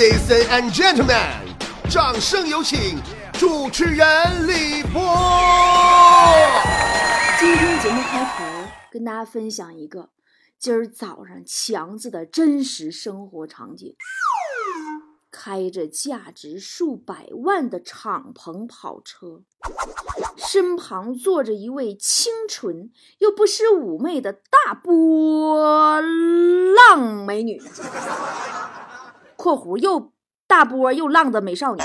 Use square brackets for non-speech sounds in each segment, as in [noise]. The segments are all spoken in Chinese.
Ladies and gentlemen，掌声有请主持人李波。今天节目开头跟大家分享一个今儿早上强子的真实生活场景：开着价值数百万的敞篷跑车，身旁坐着一位清纯又不失妩媚的大波浪美女。括弧又大波又浪的美少女，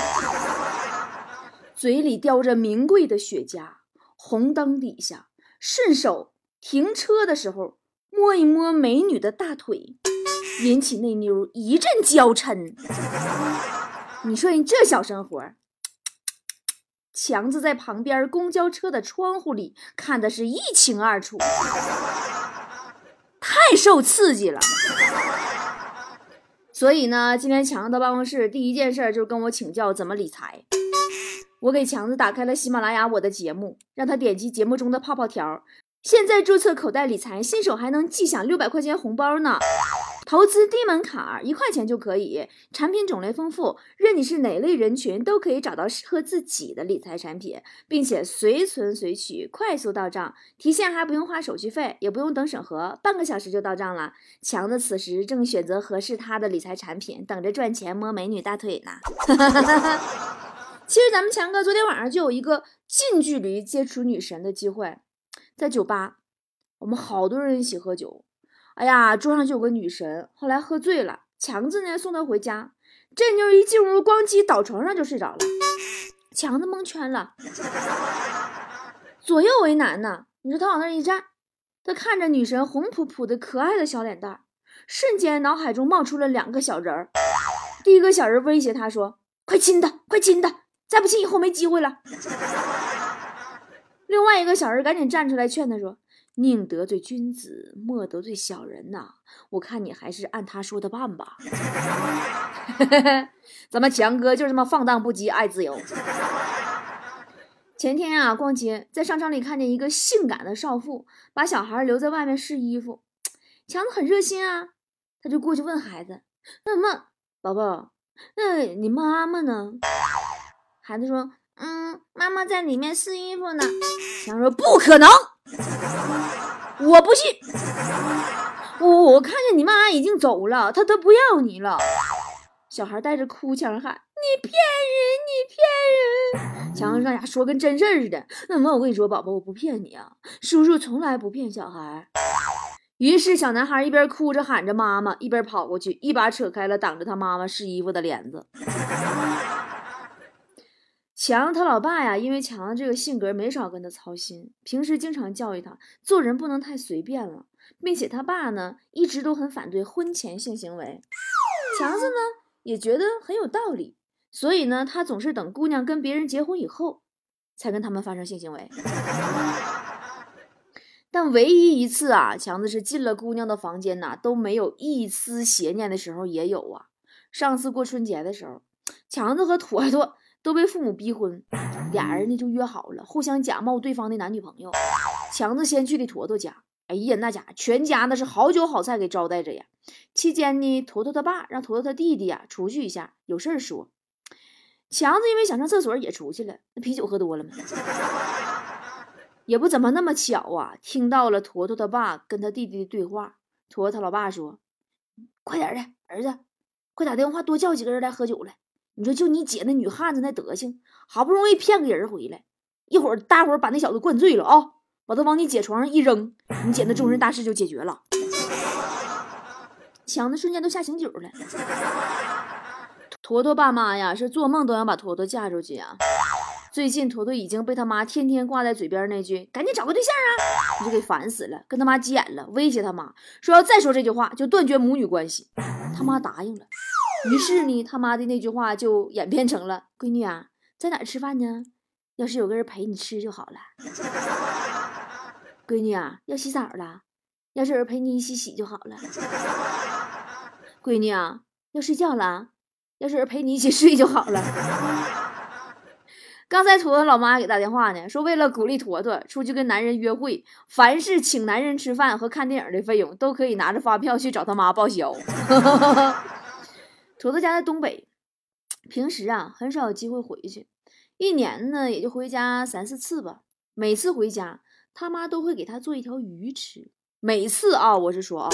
嘴里叼着名贵的雪茄，红灯底下顺手停车的时候摸一摸美女的大腿，引起那妞一阵娇嗔。你说你这小生活，强子在旁边公交车的窗户里看的是一清二楚，太受刺激了。所以呢，今天强子到办公室第一件事就是跟我请教怎么理财。我给强子打开了喜马拉雅我的节目，让他点击节目中的泡泡条。现在注册口袋理财，新手还能即享六百块钱红包呢。投资低门槛，一块钱就可以，产品种类丰富，任你是哪类人群都可以找到适合自己的理财产品，并且随存随取，快速到账，提现还不用花手续费，也不用等审核，半个小时就到账了。强子此时正选择合适他的理财产品，等着赚钱摸美女大腿呢。[laughs] 其实咱们强哥昨天晚上就有一个近距离接触女神的机会，在酒吧，我们好多人一起喝酒。哎呀，桌上就有个女神，后来喝醉了，强子呢送她回家。这妞一进屋，咣叽倒床上就睡着了，强子蒙圈了，左右为难呢。你说他往那一站，他看着女神红扑扑的可爱的小脸蛋，瞬间脑海中冒出了两个小人儿。第一个小人威胁他说：“快亲他，快亲他，再不亲以后没机会了。[laughs] ”另外一个小人赶紧站出来劝他说。宁得罪君子，莫得罪小人呐！我看你还是按他说的办吧。[laughs] 咱们强哥就这么放荡不羁，爱自由。前天啊，逛街在商场里看见一个性感的少妇把小孩留在外面试衣服，强子很热心啊，他就过去问孩子：“那什么，宝宝，那你妈妈呢？”孩子说：“嗯，妈妈在里面试衣服呢。”强说：“不可能。”我不信，我我看见你妈已经走了，她她不要你了。小孩带着哭腔喊：“你骗人，你骗人！” [laughs] 强子那家说跟真事儿似的。那么我跟你说，宝宝，我不骗你啊，叔叔从来不骗小孩。于是小男孩一边哭着喊着妈妈，一边跑过去，一把扯开了挡着他妈妈试衣服的帘子。强他老爸呀，因为强子这个性格没少跟他操心，平时经常教育他做人不能太随便了，并且他爸呢一直都很反对婚前性行为。强子呢也觉得很有道理，所以呢他总是等姑娘跟别人结婚以后，才跟他们发生性行为。但唯一一次啊，强子是进了姑娘的房间呐，都没有一丝邪念的时候也有啊。上次过春节的时候，强子和坨坨。都被父母逼婚，俩人呢就约好了，互相假冒对方的男女朋友。强子先去的坨坨家，哎呀，那家全家那是好酒好菜给招待着呀。期间呢，坨坨他爸让坨坨他弟弟呀出去一下，有事儿说。强子因为想上厕所也出去了，那啤酒喝多了吗？[laughs] 也不怎么那么巧啊，听到了坨坨他爸跟他弟弟的对话。坨坨他老爸说：“快点的，儿子，快打电话多叫几个人来喝酒来。”你说就你姐那女汉子那德行，好不容易骗个人回来，一会儿大伙儿把那小子灌醉了啊，把他往你姐床上一扔，你姐那终身大事就解决了。强子瞬间都吓醒酒了。坨坨爸妈呀，是做梦都想把坨坨嫁出去啊。最近坨坨已经被他妈天天挂在嘴边那句“赶紧找个对象啊”，你就给烦死了，跟他妈急眼了，威胁他妈说要再说这句话就断绝母女关系。他妈答应了。于是呢，他妈的那句话就演变成了：“闺女啊，在哪吃饭呢？要是有个人陪你吃就好了。闺女啊，要洗澡了，要是有人陪你一起洗就好了。闺女啊，要睡觉了，要是有人陪你一起睡就好了。”刚才坨坨老妈给打电话呢，说为了鼓励坨坨出去跟男人约会，凡是请男人吃饭和看电影的费用，都可以拿着发票去找他妈报销。坨坨家在东北，平时啊很少有机会回去，一年呢也就回家三四次吧。每次回家，他妈都会给他做一条鱼吃。每次啊，我是说啊，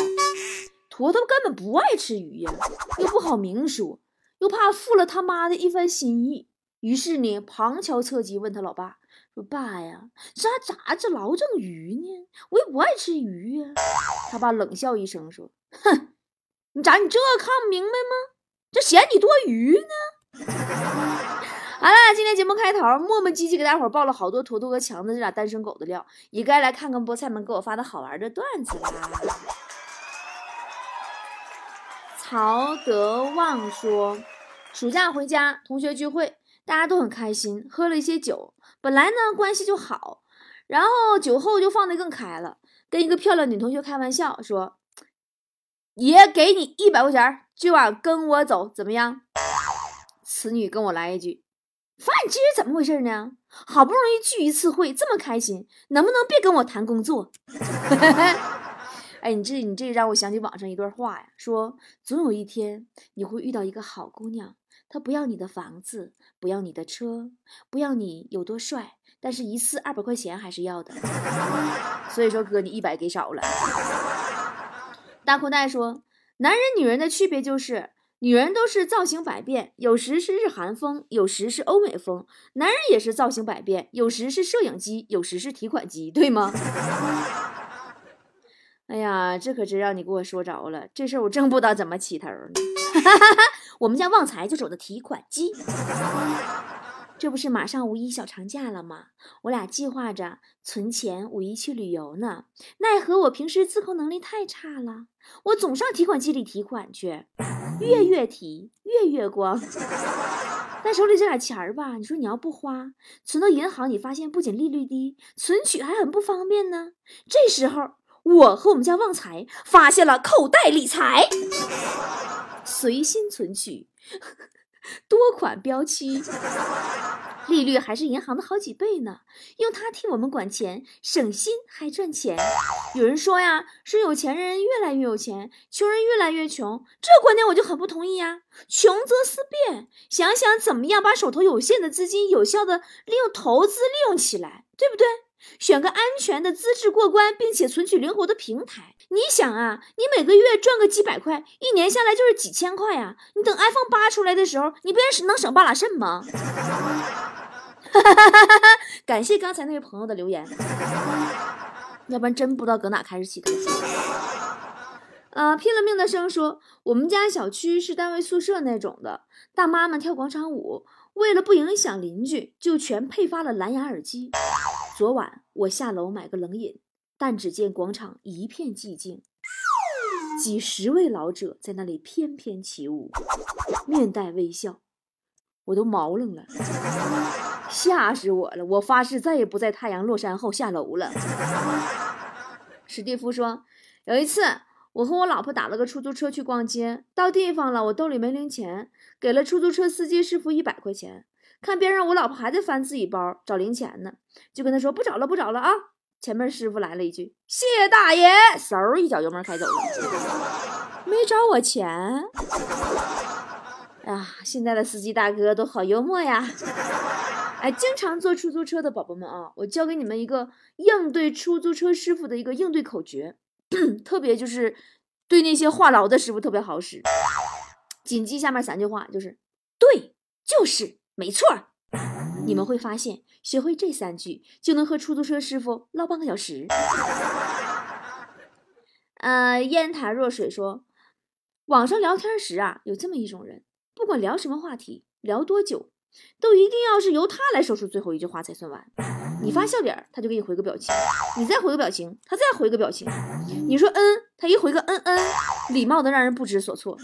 坨坨根本不爱吃鱼呀，又不好明说，又怕负了他妈的一番心意。于是呢，旁敲侧击问他老爸说：“爸呀，这咋这老整鱼呢？我也不爱吃鱼呀。”他爸冷笑一声说：“哼，你咋你这看不明白吗？这嫌你多余呢。”好了，今天节目开头磨磨唧唧给大伙儿爆了好多坨坨和强子这俩单身狗的料，也该来看看菠菜们给我发的好玩的段子啦。曹德旺说：“暑假回家，同学聚会。”大家都很开心，喝了一些酒，本来呢关系就好，然后酒后就放得更开了，跟一个漂亮女同学开玩笑说：“爷给你一百块钱，今晚跟我走，怎么样？”此女跟我来一句：“发你这是怎么回事呢？好不容易聚一次会，这么开心，能不能别跟我谈工作？” [laughs] 哎，你这你这让我想起网上一段话呀，说总有一天你会遇到一个好姑娘。她不要你的房子，不要你的车，不要你有多帅，但是一次二百块钱还是要的。[laughs] 所以说哥，你一百给少了。大裤带说，男人女人的区别就是，女人都是造型百变，有时是日韩风，有时是欧美风；男人也是造型百变，有时是摄影机，有时是提款机，对吗？[laughs] 哎呀，这可真让你给我说着了，这事儿我真不知道怎么起头呢。[laughs] 我们家旺财就走的提款机，这不是马上五一小长假了吗？我俩计划着存钱五一去旅游呢。奈何我平时自控能力太差了，我总上提款机里提款去，月月提，月月光。[laughs] 但手里这点钱儿吧，你说你要不花，存到银行，你发现不仅利率低，存取还很不方便呢。这时候，我和我们家旺财发现了口袋理财。[laughs] 随心存取，多款标期，利率还是银行的好几倍呢。用它替我们管钱，省心还赚钱。有人说呀，说有钱人越来越有钱，穷人越来越穷。这观点我就很不同意呀。穷则思变，想想怎么样把手头有限的资金有效的利用投资利用起来，对不对？选个安全的资质过关，并且存取灵活的平台。你想啊，你每个月赚个几百块，一年下来就是几千块呀。你等 iPhone 八出来的时候，你不也是能省半拉肾吗？哈哈哈哈哈感谢刚才那位朋友的留言，要不然真不知道搁哪开始起头。啊，拼了命的生说，我们家小区是单位宿舍那种的，大妈们跳广场舞，为了不影响邻居，就全配发了蓝牙耳机。昨晚我下楼买个冷饮，但只见广场一片寂静，几十位老者在那里翩翩起舞，面带微笑，我都毛愣了，吓死我了！我发誓再也不在太阳落山后下楼了。史蒂夫说，有一次我和我老婆打了个出租车去逛街，到地方了，我兜里没零钱，给了出租车司机师傅一百块钱。看边上，我老婆还在翻自己包找零钱呢，就跟他说不找了，不找了啊！前面师傅来了一句：“谢大爷！”嗖一脚油门开走了，没找我钱。啊，现在的司机大哥都好幽默呀！哎，经常坐出租车的宝宝们啊，我教给你们一个应对出租车师傅的一个应对口诀，特别就是对那些话痨的师傅特别好使。谨记下面三句话，就是对，就是。没错，你们会发现，学会这三句就能和出租车师傅唠半个小时。呃，烟台若水说，网上聊天时啊，有这么一种人，不管聊什么话题，聊多久，都一定要是由他来说出最后一句话才算完。你发笑脸，他就给你回个表情；你再回个表情，他再回个表情。你说嗯，他一回个嗯嗯，礼貌的让人不知所措。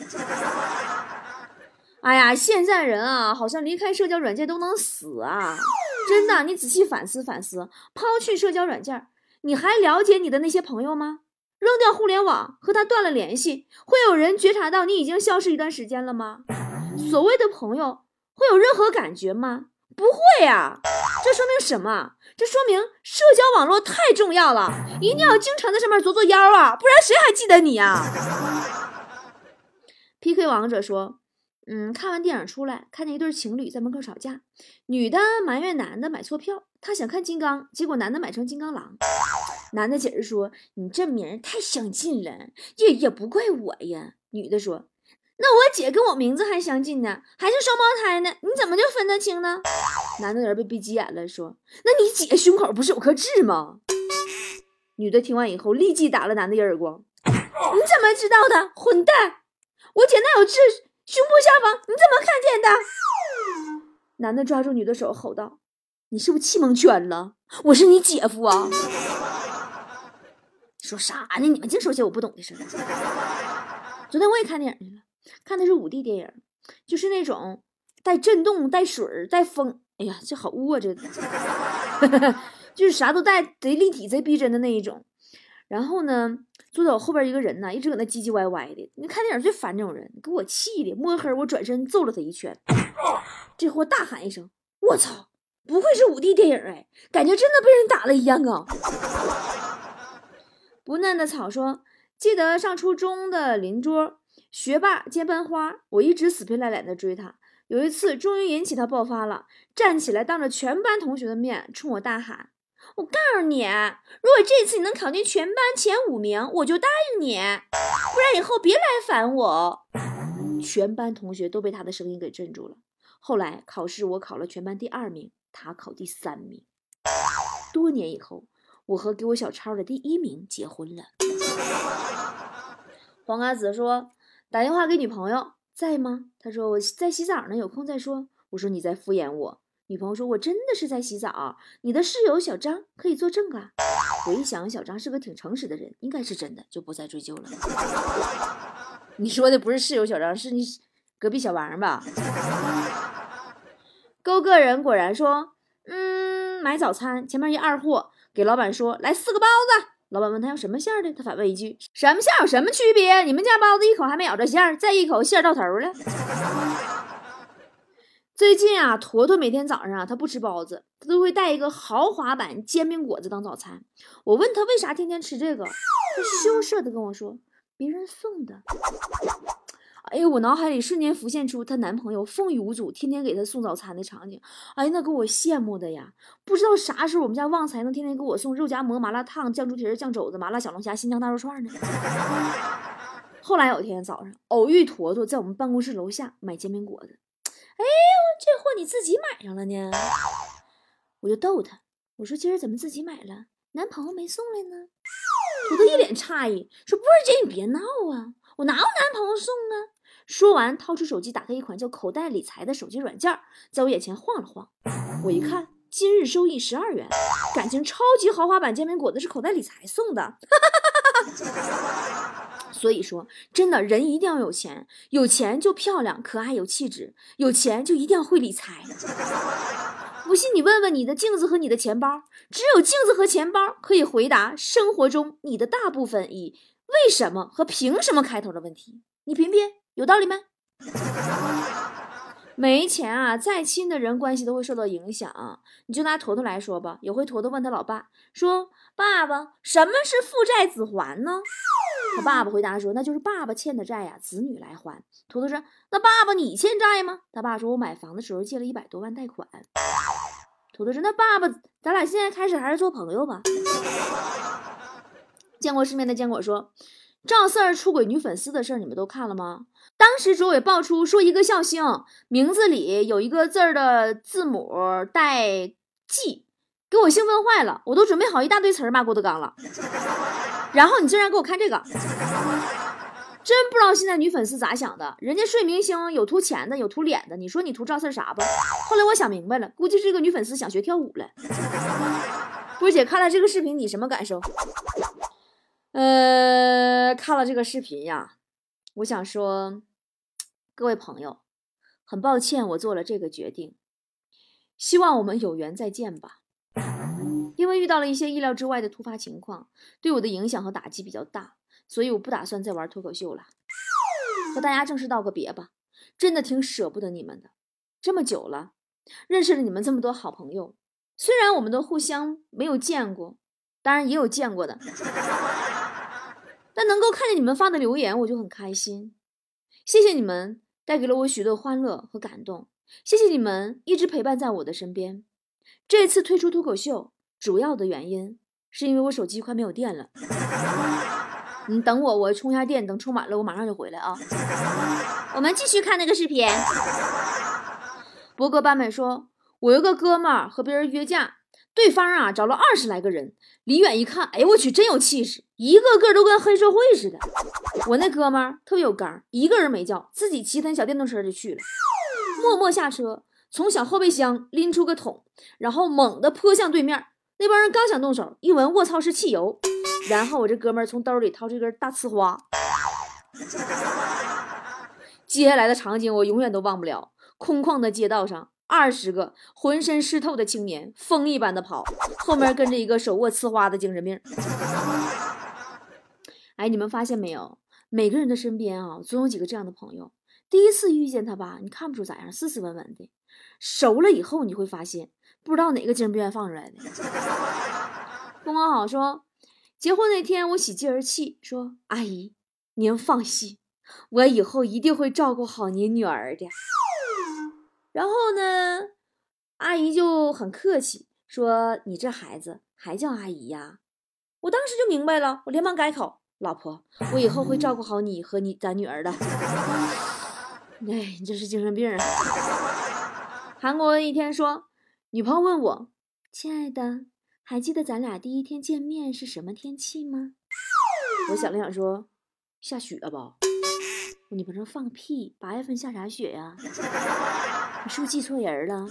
哎呀，现在人啊，好像离开社交软件都能死啊！真的，你仔细反思反思，抛去社交软件，你还了解你的那些朋友吗？扔掉互联网，和他断了联系，会有人觉察到你已经消失一段时间了吗？所谓的朋友会有任何感觉吗？不会呀！这说明什么？这说明社交网络太重要了，一定要经常在上面作作妖啊，不然谁还记得你啊？[laughs] PK 王者说。嗯，看完电影出来，看见一对情侣在门口吵架，女的埋怨男的买错票，她想看金刚，结果男的买成金刚狼。男的解释说：“你这名太相近了，也也不怪我呀。”女的说：“那我姐跟我名字还相近呢，还是双胞胎呢，你怎么就分得清呢？”男的人被逼急眼了，说：“那你姐胸口不是有颗痣吗？”女的听完以后，立即打了男的一耳光：“ [laughs] 你怎么知道的，混蛋！我姐那有痣。”胸部下方，你怎么看见的？男的抓住女的手吼道：“你是不是气蒙圈了？我是你姐夫啊！”说啥呢？你们净说些我不懂的事昨天我也看电影去了，看的是五 D 电影，就是那种带震动、带水、带风。哎呀，这好污啊！这 [laughs] 就是啥都带，贼立体、贼逼真的那一种。然后呢？坐在我后边一个人呢，一直搁那唧唧歪歪的。你看电影最烦这种人，给我气的，摸黑我转身揍了他一拳。这货大喊一声：“我操！不愧是五 D 电影哎，感觉真的被人打了一样啊！”不嫩的草说：“记得上初中的邻桌学霸兼班花，我一直死皮赖脸的追他。有一次终于引起他爆发了，站起来当着全班同学的面冲我大喊。”我告诉你，如果这次你能考进全班前五名，我就答应你；不然以后别来烦我。全班同学都被他的声音给镇住了。后来考试我考了全班第二名，他考第三名。多年以后，我和给我小抄的第一名结婚了。黄瓜子说：“打电话给女朋友在吗？”他说：“我在洗澡呢，有空再说。”我说：“你在敷衍我。”女朋友说：“我真的是在洗澡，你的室友小张可以作证啊。”我一想，小张是个挺诚实的人，应该是真的，就不再追究了。[laughs] 你说的不是室友小张，是你隔壁小王吧？[laughs] 勾个人果然说：“嗯，买早餐，前面一二货给老板说来四个包子。”老板问他要什么馅的，他反问一句：“什么馅有什么区别？你们家包子一口还没咬着馅儿，再一口馅儿到头了。”最近啊，坨坨每天早上啊他不吃包子，他都会带一个豪华版煎饼果子当早餐。我问他为啥天天吃这个，他羞涩的跟我说别人送的。哎呀，我脑海里瞬间浮现出她男朋友风雨无阻，天天给她送早餐的场景。哎，那给我羡慕的呀！不知道啥时候我们家旺财能天天给我送肉夹馍、麻辣烫、酱猪蹄、酱肘子、麻辣小龙虾、新疆大肉串呢。[laughs] 后来有天早上偶遇坨坨在我们办公室楼下买煎饼果子。哎，呦这货你自己买上了呢？我就逗他，我说今儿怎么自己买了？男朋友没送来呢？土豆一脸诧异，说波儿姐，你别闹啊，我哪有男朋友送啊？说完，掏出手机，打开一款叫口袋理财的手机软件，在我眼前晃了晃。我一看，今日收益十二元，感情超级豪华版煎饼果子是口袋理财送的。哈哈哈哈哈哈所以说，真的人一定要有钱，有钱就漂亮、可爱、有气质，有钱就一定要会理财。[laughs] 不信你问问你的镜子和你的钱包，只有镜子和钱包可以回答生活中你的大部分以为什么和凭什么开头的问题。你品品，有道理吗？[laughs] 没钱啊，再亲的人关系都会受到影响。你就拿坨坨来说吧，有回坨坨问他老爸说：“爸爸，什么是父债子还呢？”他爸爸回答说：“那就是爸爸欠的债呀，子女来还。”坨坨说：“那爸爸你欠债吗？”他爸说：“我买房的时候借了一百多万贷款。”坨坨说：“那爸爸，咱俩现在开始还是做朋友吧？” [laughs] 见过世面的坚果说：“赵四儿出轨女粉丝的事你们都看了吗？当时组委爆出说一个笑星名字里有一个字儿的字母带 G，给我兴奋坏了，我都准备好一大堆词儿骂郭德纲了。”然后你竟然给我看这个，真不知道现在女粉丝咋想的。人家睡明星有图钱的，有图脸的，你说你图赵四啥吧？后来我想明白了，估计这个女粉丝想学跳舞了。波姐看了这个视频，你什么感受？呃，看了这个视频呀，我想说，各位朋友，很抱歉我做了这个决定，希望我们有缘再见吧。因为遇到了一些意料之外的突发情况，对我的影响和打击比较大，所以我不打算再玩脱口秀了，和大家正式道个别吧。真的挺舍不得你们的，这么久了，认识了你们这么多好朋友，虽然我们都互相没有见过，当然也有见过的，[laughs] 但能够看见你们发的留言，我就很开心。谢谢你们带给了我许多欢乐和感动。谢谢你们一直陪伴在我的身边。这次退出脱口秀，主要的原因是因为我手机快没有电了。你等我，我充下电，等充满了，我马上就回来啊。我们继续看那个视频。博哥版本说：“我有个哥们儿和别人约架，对方啊找了二十来个人，离远一看，哎呦我去，真有气势，一个个都跟黑社会似的。我那哥们儿特别有刚，一个人没叫，自己骑他小电动车就去了，默默下车，从小后备箱拎出个桶，然后猛地泼向对面。那帮人刚想动手，一闻卧槽是汽油，然后我这哥们儿从兜里掏出一根大呲花。接下来的场景我永远都忘不了。”空旷的街道上，二十个浑身湿透的青年风一般的跑，后面跟着一个手握呲花的精神病。哎，你们发现没有？每个人的身边啊，总有几个这样的朋友。第一次遇见他吧，你看不出咋样，斯斯文文的；熟了以后，你会发现不知道哪个精神病院放出来的。风光好说，结婚那天我喜极而泣，说：“阿姨，您放心，我以后一定会照顾好您女儿的。”然后呢，阿姨就很客气说：“你这孩子还叫阿姨呀？”我当时就明白了，我连忙改口：“老婆，我以后会照顾好你和你咱女儿的。[laughs] ”哎，你这是精神病啊！韩国一天说，女朋友问我：“亲爱的，还记得咱俩第一天见面是什么天气吗？”我想了想说：“下雪吧。”你不能放屁！八月份下啥雪呀？你是不是记错人了？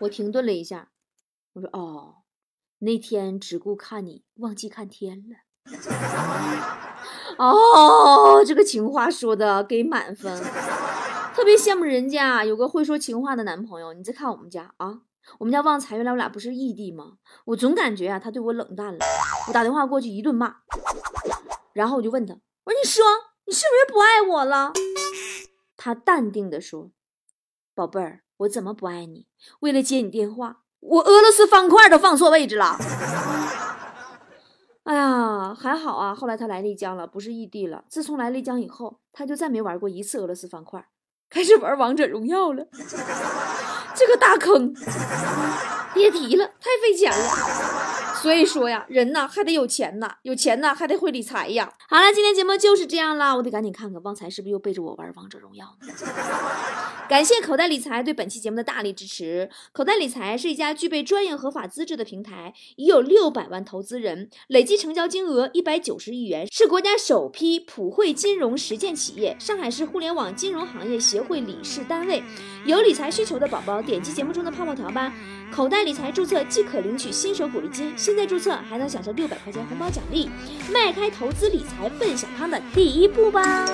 我停顿了一下，我说：“哦，那天只顾看你，忘记看天了。”哦，这个情话说的给满分，特别羡慕人家有个会说情话的男朋友。你再看我们家啊，我们家旺财原来我俩不是异地吗？我总感觉啊，他对我冷淡了。我打电话过去一顿骂，然后我就问他：“我说你说。”你是不是不爱我了？他淡定的说：“宝贝儿，我怎么不爱你？为了接你电话，我俄罗斯方块都放错位置了。[laughs] 哎呀，还好啊，后来他来丽江了，不是异地了。自从来丽江以后，他就再没玩过一次俄罗斯方块，开始玩王者荣耀了。这个大坑，别提了，太费钱了。”所以说呀，人呐还得有钱呐，有钱呐还得会理财呀。好了，今天节目就是这样啦，我得赶紧看看旺财是不是又背着我玩王者荣耀呢？[laughs] 感谢口袋理财对本期节目的大力支持。口袋理财是一家具备专业合法资质的平台，已有六百万投资人，累计成交金额一百九十亿元，是国家首批普惠金融实践企业，上海市互联网金融行业协会理事单位。有理财需求的宝宝，点击节目中的泡泡条吧。口袋理财注册即可领取新手鼓励金，现在注册还能享受六百块钱红包奖励，迈开投资理财奔小康的第一步吧。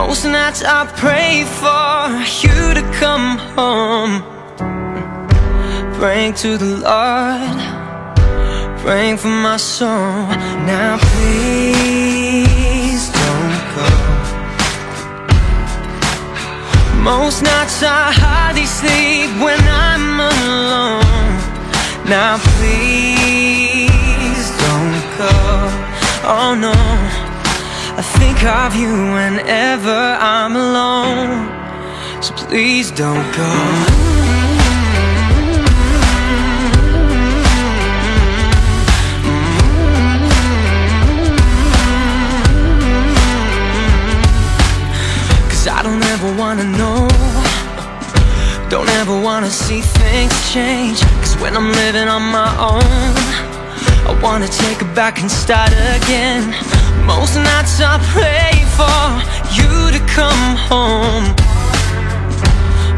Most nights I pray for you to come home. Praying to the Lord Praying for my soul. Now please don't go. Most nights I hardly sleep when I'm alone. Now please don't go. Oh no think of you whenever I'm alone. So please don't go. Cause I don't ever wanna know. Don't ever wanna see things change. Cause when I'm living on my own I wanna take it back and start again most nights I pray for you to come home.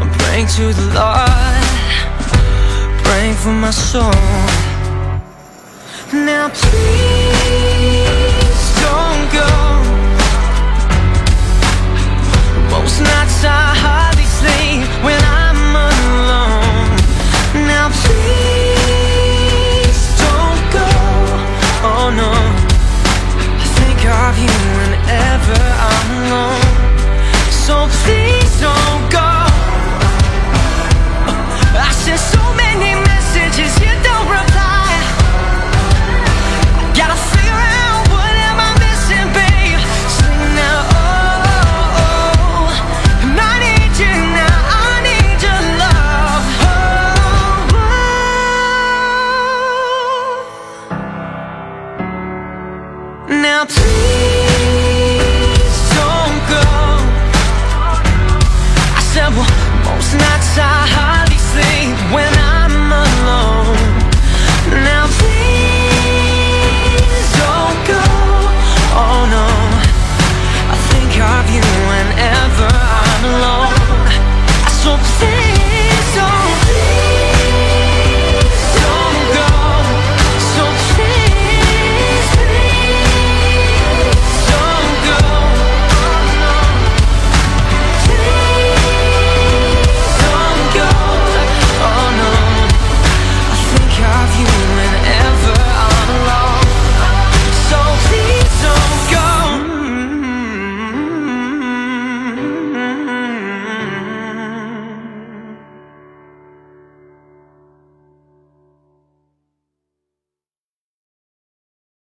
I'm praying to the Lord. Praying for my soul. Now please don't go. Most nights I hardly sleep when I'm alone. Now please don't go. Oh no of you whenever I'm alone. So please don't go.